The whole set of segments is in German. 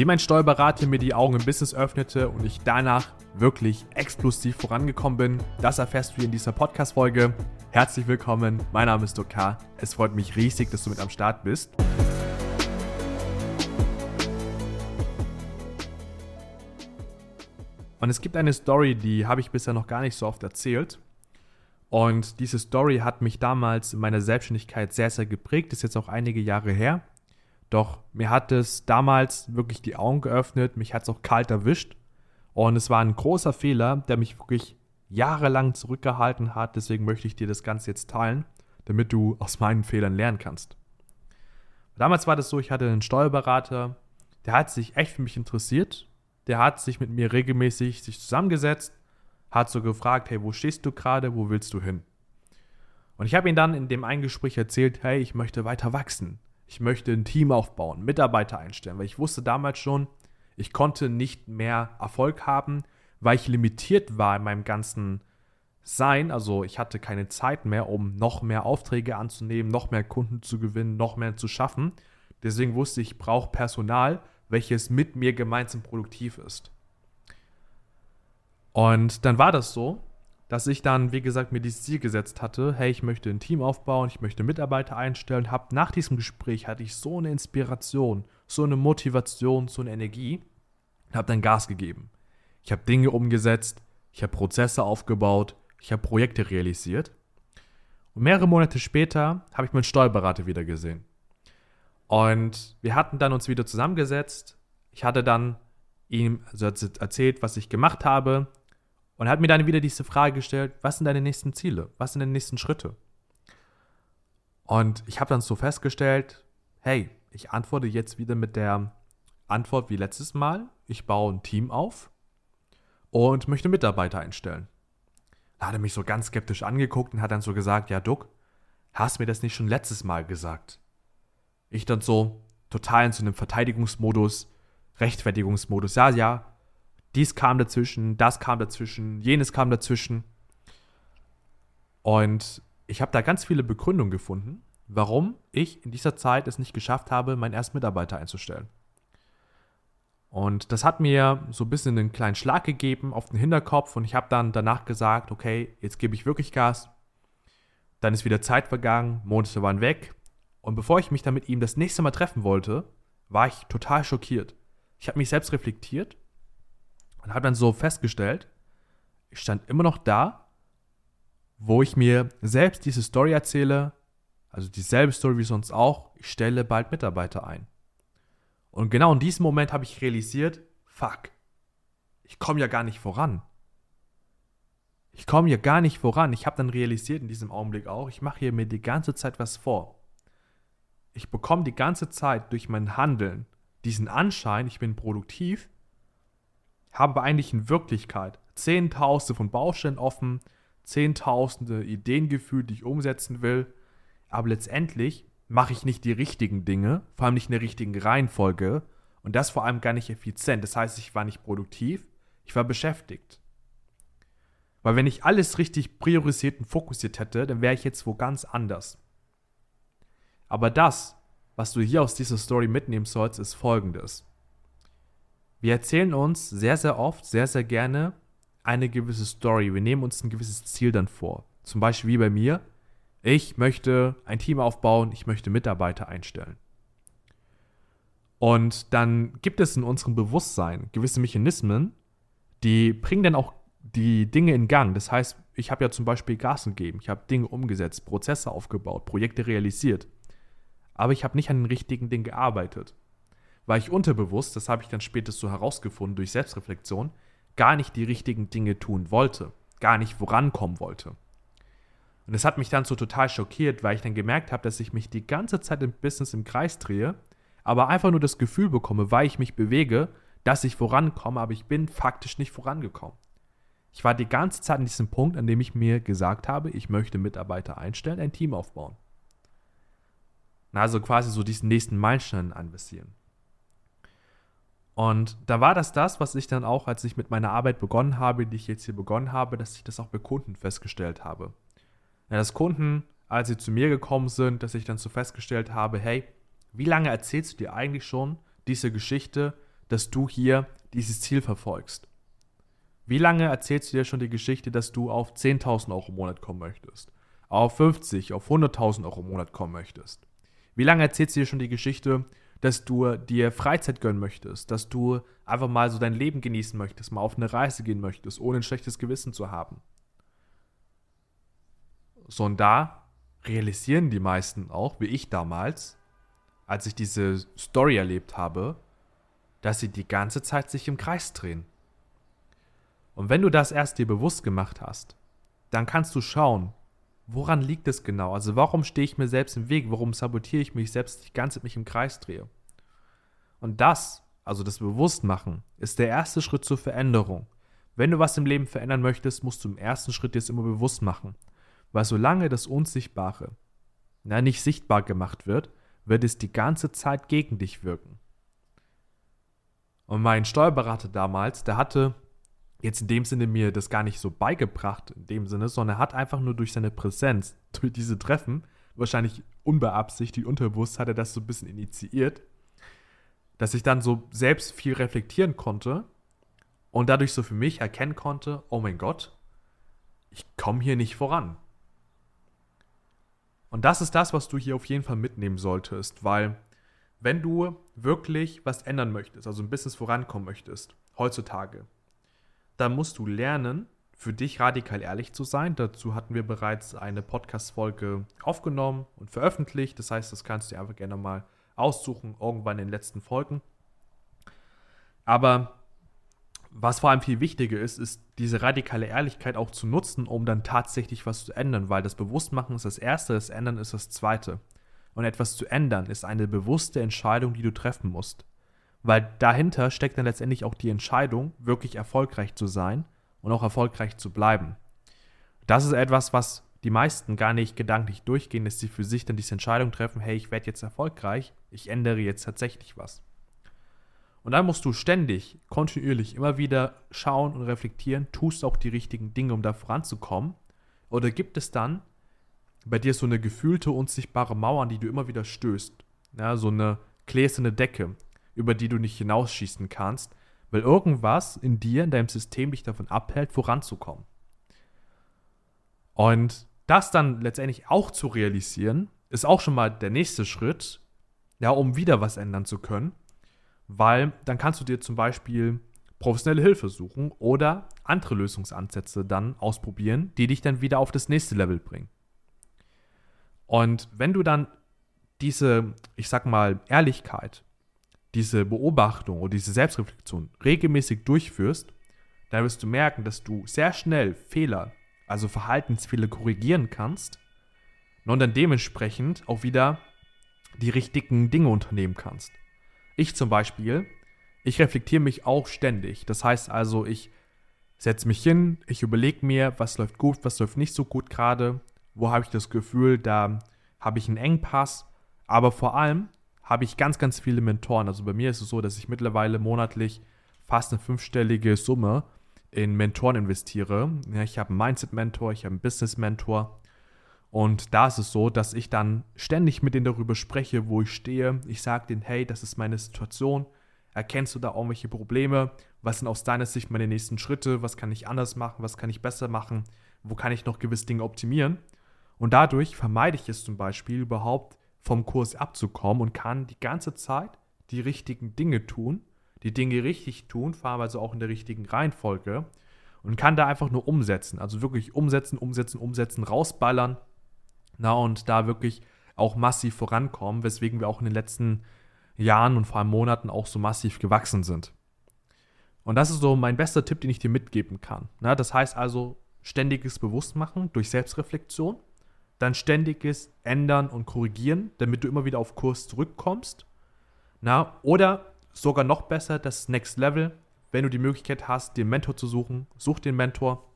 Wie mein Steuerberater mir die Augen im Business öffnete und ich danach wirklich explosiv vorangekommen bin, das erfährst du in dieser Podcast-Folge. Herzlich willkommen, mein Name ist Dokar. Es freut mich riesig, dass du mit am Start bist. Und es gibt eine Story, die habe ich bisher noch gar nicht so oft erzählt. Und diese Story hat mich damals in meiner Selbstständigkeit sehr, sehr geprägt. Ist jetzt auch einige Jahre her. Doch mir hat es damals wirklich die Augen geöffnet, mich hat es auch kalt erwischt. Und es war ein großer Fehler, der mich wirklich jahrelang zurückgehalten hat. Deswegen möchte ich dir das Ganze jetzt teilen, damit du aus meinen Fehlern lernen kannst. Damals war das so, ich hatte einen Steuerberater, der hat sich echt für mich interessiert. Der hat sich mit mir regelmäßig sich zusammengesetzt, hat so gefragt, hey, wo stehst du gerade, wo willst du hin? Und ich habe ihm dann in dem einen Gespräch erzählt, hey, ich möchte weiter wachsen ich möchte ein Team aufbauen, Mitarbeiter einstellen, weil ich wusste damals schon, ich konnte nicht mehr Erfolg haben, weil ich limitiert war in meinem ganzen Sein. Also ich hatte keine Zeit mehr, um noch mehr Aufträge anzunehmen, noch mehr Kunden zu gewinnen, noch mehr zu schaffen. Deswegen wusste ich, ich brauche Personal, welches mit mir gemeinsam produktiv ist. Und dann war das so, dass ich dann, wie gesagt, mir dieses Ziel gesetzt hatte, hey, ich möchte ein Team aufbauen, ich möchte Mitarbeiter einstellen, hab nach diesem Gespräch hatte ich so eine Inspiration, so eine Motivation, so eine Energie und habe dann Gas gegeben. Ich habe Dinge umgesetzt, ich habe Prozesse aufgebaut, ich habe Projekte realisiert. Und mehrere Monate später habe ich meinen Steuerberater wieder gesehen. Und wir hatten dann uns wieder zusammengesetzt. Ich hatte dann ihm erzählt, was ich gemacht habe, und hat mir dann wieder diese Frage gestellt, was sind deine nächsten Ziele? Was sind deine nächsten Schritte? Und ich habe dann so festgestellt, hey, ich antworte jetzt wieder mit der Antwort wie letztes Mal. Ich baue ein Team auf und möchte Mitarbeiter einstellen. Da hat er mich so ganz skeptisch angeguckt und hat dann so gesagt, ja, Duck, hast mir das nicht schon letztes Mal gesagt? Ich dann so total in so einem Verteidigungsmodus, Rechtfertigungsmodus, ja, ja, dies kam dazwischen, das kam dazwischen, jenes kam dazwischen. Und ich habe da ganz viele Begründungen gefunden, warum ich in dieser Zeit es nicht geschafft habe, meinen ersten Mitarbeiter einzustellen. Und das hat mir so ein bisschen einen kleinen Schlag gegeben auf den Hinterkopf und ich habe dann danach gesagt, okay, jetzt gebe ich wirklich Gas. Dann ist wieder Zeit vergangen, Monate waren weg. Und bevor ich mich dann mit ihm das nächste Mal treffen wollte, war ich total schockiert. Ich habe mich selbst reflektiert und habe dann so festgestellt, ich stand immer noch da, wo ich mir selbst diese Story erzähle, also dieselbe Story wie sonst auch, ich stelle bald Mitarbeiter ein. Und genau in diesem Moment habe ich realisiert, fuck, ich komme ja gar nicht voran. Ich komme ja gar nicht voran. Ich habe dann realisiert in diesem Augenblick auch, ich mache hier mir die ganze Zeit was vor. Ich bekomme die ganze Zeit durch mein Handeln diesen Anschein, ich bin produktiv, habe eigentlich in Wirklichkeit Zehntausende von Baustellen offen, Zehntausende Ideen gefühlt, die ich umsetzen will, aber letztendlich mache ich nicht die richtigen Dinge, vor allem nicht in der richtigen Reihenfolge und das vor allem gar nicht effizient. Das heißt, ich war nicht produktiv, ich war beschäftigt. Weil wenn ich alles richtig priorisiert und fokussiert hätte, dann wäre ich jetzt wo ganz anders. Aber das, was du hier aus dieser Story mitnehmen sollst, ist folgendes. Wir erzählen uns sehr, sehr oft, sehr, sehr gerne eine gewisse Story. Wir nehmen uns ein gewisses Ziel dann vor. Zum Beispiel wie bei mir. Ich möchte ein Team aufbauen, ich möchte Mitarbeiter einstellen. Und dann gibt es in unserem Bewusstsein gewisse Mechanismen, die bringen dann auch die Dinge in Gang. Das heißt, ich habe ja zum Beispiel Gas gegeben, ich habe Dinge umgesetzt, Prozesse aufgebaut, Projekte realisiert. Aber ich habe nicht an den richtigen Dingen gearbeitet weil ich unterbewusst, das habe ich dann später so herausgefunden durch Selbstreflexion, gar nicht die richtigen Dinge tun wollte, gar nicht vorankommen wollte. Und das hat mich dann so total schockiert, weil ich dann gemerkt habe, dass ich mich die ganze Zeit im Business im Kreis drehe, aber einfach nur das Gefühl bekomme, weil ich mich bewege, dass ich vorankomme, aber ich bin faktisch nicht vorangekommen. Ich war die ganze Zeit an diesem Punkt, an dem ich mir gesagt habe, ich möchte Mitarbeiter einstellen, ein Team aufbauen. Also quasi so diesen nächsten Meilenstein anvisieren. Und da war das das, was ich dann auch, als ich mit meiner Arbeit begonnen habe, die ich jetzt hier begonnen habe, dass ich das auch bei Kunden festgestellt habe. Ja, dass Kunden, als sie zu mir gekommen sind, dass ich dann so festgestellt habe, hey, wie lange erzählst du dir eigentlich schon diese Geschichte, dass du hier dieses Ziel verfolgst? Wie lange erzählst du dir schon die Geschichte, dass du auf 10.000 Euro im Monat kommen möchtest? Auf 50, auf 100.000 Euro im Monat kommen möchtest? Wie lange erzählst du dir schon die Geschichte, dass du dir Freizeit gönnen möchtest, dass du einfach mal so dein Leben genießen möchtest, mal auf eine Reise gehen möchtest, ohne ein schlechtes Gewissen zu haben? So, und da realisieren die meisten auch, wie ich damals, als ich diese Story erlebt habe, dass sie die ganze Zeit sich im Kreis drehen. Und wenn du das erst dir bewusst gemacht hast, dann kannst du schauen, woran liegt es genau? Also warum stehe ich mir selbst im Weg? Warum sabotiere ich mich selbst, die ganze Zeit mich im Kreis drehe? Und das, also das Bewusstmachen, ist der erste Schritt zur Veränderung. Wenn du was im Leben verändern möchtest, musst du im ersten Schritt dir es immer bewusst machen. Weil solange das Unsichtbare na, nicht sichtbar gemacht wird, wird es die ganze Zeit gegen dich wirken. Und mein Steuerberater damals, der hatte jetzt in dem Sinne mir das gar nicht so beigebracht, in dem Sinne, sondern er hat einfach nur durch seine Präsenz, durch diese Treffen, wahrscheinlich unbeabsichtigt, unterbewusst hat er das so ein bisschen initiiert, dass ich dann so selbst viel reflektieren konnte und dadurch so für mich erkennen konnte, oh mein Gott, ich komme hier nicht voran. Und das ist das, was du hier auf jeden Fall mitnehmen solltest, weil wenn du wirklich was ändern möchtest, also ein Business vorankommen möchtest, heutzutage, dann musst du lernen, für dich radikal ehrlich zu sein. Dazu hatten wir bereits eine Podcast-Folge aufgenommen und veröffentlicht. Das heißt, das kannst du dir einfach gerne mal aussuchen, irgendwann in den letzten Folgen. Aber was vor allem viel wichtiger ist, ist diese radikale Ehrlichkeit auch zu nutzen, um dann tatsächlich was zu ändern, weil das Bewusstmachen ist das Erste, das Ändern ist das Zweite. Und etwas zu ändern ist eine bewusste Entscheidung, die du treffen musst. Weil dahinter steckt dann letztendlich auch die Entscheidung, wirklich erfolgreich zu sein und auch erfolgreich zu bleiben. Das ist etwas, was die meisten gar nicht gedanklich durchgehen, dass sie für sich dann diese Entscheidung treffen, hey, ich werde jetzt erfolgreich, ich ändere jetzt tatsächlich was. Und dann musst du ständig, kontinuierlich immer wieder schauen und reflektieren, tust auch die richtigen Dinge, um da voranzukommen? Oder gibt es dann bei dir so eine gefühlte, unsichtbare Mauer, an die du immer wieder stößt? Ja, so eine gläserne Decke, über die du nicht hinausschießen kannst, weil irgendwas in dir, in deinem System dich davon abhält, voranzukommen. Und das dann letztendlich auch zu realisieren, ist auch schon mal der nächste Schritt, ja, um wieder was ändern zu können weil dann kannst du dir zum Beispiel professionelle Hilfe suchen oder andere Lösungsansätze dann ausprobieren, die dich dann wieder auf das nächste Level bringen. Und wenn du dann diese, ich sag mal, Ehrlichkeit, diese Beobachtung oder diese Selbstreflexion regelmäßig durchführst, dann wirst du merken, dass du sehr schnell Fehler, also Verhaltensfehler korrigieren kannst und dann dementsprechend auch wieder die richtigen Dinge unternehmen kannst. Ich zum Beispiel, ich reflektiere mich auch ständig. Das heißt also, ich setze mich hin, ich überlege mir, was läuft gut, was läuft nicht so gut gerade, wo habe ich das Gefühl, da habe ich einen Engpass. Aber vor allem habe ich ganz, ganz viele Mentoren. Also bei mir ist es so, dass ich mittlerweile monatlich fast eine fünfstellige Summe in Mentoren investiere. Ja, ich habe einen Mindset-Mentor, ich habe einen Business-Mentor, und da ist es so, dass ich dann ständig mit denen darüber spreche, wo ich stehe. Ich sage denen, hey, das ist meine Situation. Erkennst du da irgendwelche Probleme? Was sind aus deiner Sicht meine nächsten Schritte? Was kann ich anders machen? Was kann ich besser machen? Wo kann ich noch gewisse Dinge optimieren? Und dadurch vermeide ich es zum Beispiel überhaupt vom Kurs abzukommen und kann die ganze Zeit die richtigen Dinge tun, die Dinge richtig tun, also auch in der richtigen Reihenfolge und kann da einfach nur umsetzen. Also wirklich umsetzen, umsetzen, umsetzen, rausballern na, und da wirklich auch massiv vorankommen, weswegen wir auch in den letzten Jahren und vor allem Monaten auch so massiv gewachsen sind. Und das ist so mein bester Tipp, den ich dir mitgeben kann. Na, das heißt also ständiges Bewusstmachen durch Selbstreflexion, dann ständiges Ändern und Korrigieren, damit du immer wieder auf Kurs zurückkommst. Na, oder sogar noch besser das Next Level, wenn du die Möglichkeit hast, den Mentor zu suchen, such den Mentor,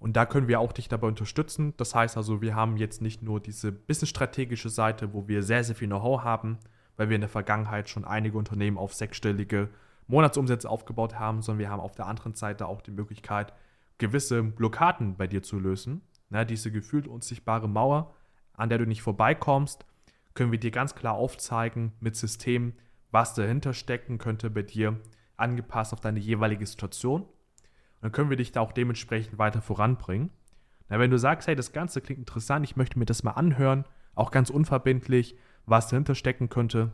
und da können wir auch dich dabei unterstützen. Das heißt also, wir haben jetzt nicht nur diese businessstrategische Seite, wo wir sehr, sehr viel Know-how haben, weil wir in der Vergangenheit schon einige Unternehmen auf sechsstellige Monatsumsätze aufgebaut haben, sondern wir haben auf der anderen Seite auch die Möglichkeit, gewisse Blockaden bei dir zu lösen. Na, diese gefühlt unsichtbare Mauer, an der du nicht vorbeikommst, können wir dir ganz klar aufzeigen mit Systemen, was dahinter stecken könnte bei dir, angepasst auf deine jeweilige Situation. Und dann können wir dich da auch dementsprechend weiter voranbringen. Na, wenn du sagst, hey, das Ganze klingt interessant, ich möchte mir das mal anhören, auch ganz unverbindlich, was dahinter stecken könnte,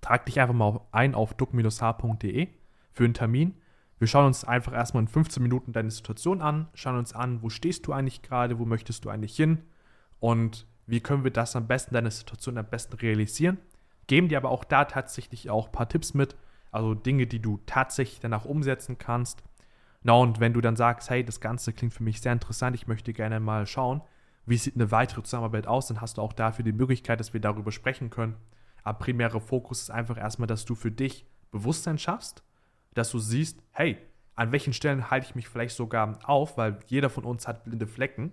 trag dich einfach mal ein auf duck-h.de für einen Termin. Wir schauen uns einfach erstmal in 15 Minuten deine Situation an, schauen uns an, wo stehst du eigentlich gerade, wo möchtest du eigentlich hin und wie können wir das am besten, deine Situation am besten realisieren. Geben dir aber auch da tatsächlich auch ein paar Tipps mit, also Dinge, die du tatsächlich danach umsetzen kannst. Na und wenn du dann sagst, hey, das Ganze klingt für mich sehr interessant, ich möchte gerne mal schauen, wie sieht eine weitere Zusammenarbeit aus, dann hast du auch dafür die Möglichkeit, dass wir darüber sprechen können. Aber primärer Fokus ist einfach erstmal, dass du für dich Bewusstsein schaffst, dass du siehst, hey, an welchen Stellen halte ich mich vielleicht sogar auf, weil jeder von uns hat blinde Flecken.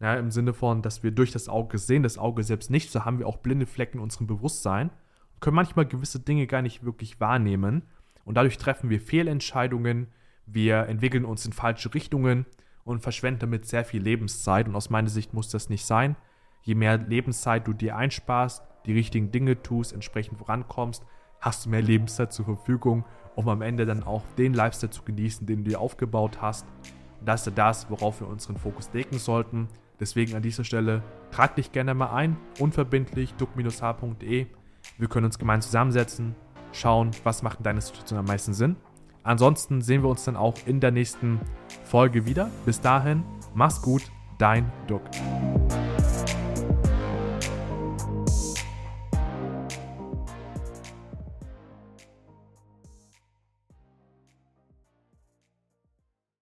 Ja, Im Sinne von, dass wir durch das Auge sehen, das Auge selbst nicht, so haben wir auch blinde Flecken in unserem Bewusstsein und können manchmal gewisse Dinge gar nicht wirklich wahrnehmen. Und dadurch treffen wir Fehlentscheidungen, wir entwickeln uns in falsche Richtungen und verschwenden damit sehr viel Lebenszeit. Und aus meiner Sicht muss das nicht sein. Je mehr Lebenszeit du dir einsparst, die richtigen Dinge tust, entsprechend vorankommst, hast du mehr Lebenszeit zur Verfügung, um am Ende dann auch den Lifestyle zu genießen, den du dir aufgebaut hast. Und das ist das, worauf wir unseren Fokus legen sollten. Deswegen an dieser Stelle trag dich gerne mal ein, unverbindlich, duck-h.de. Wir können uns gemeinsam zusammensetzen, schauen, was macht in deiner Situation am meisten Sinn. Ansonsten sehen wir uns dann auch in der nächsten Folge wieder. Bis dahin, mach's gut, dein Duck.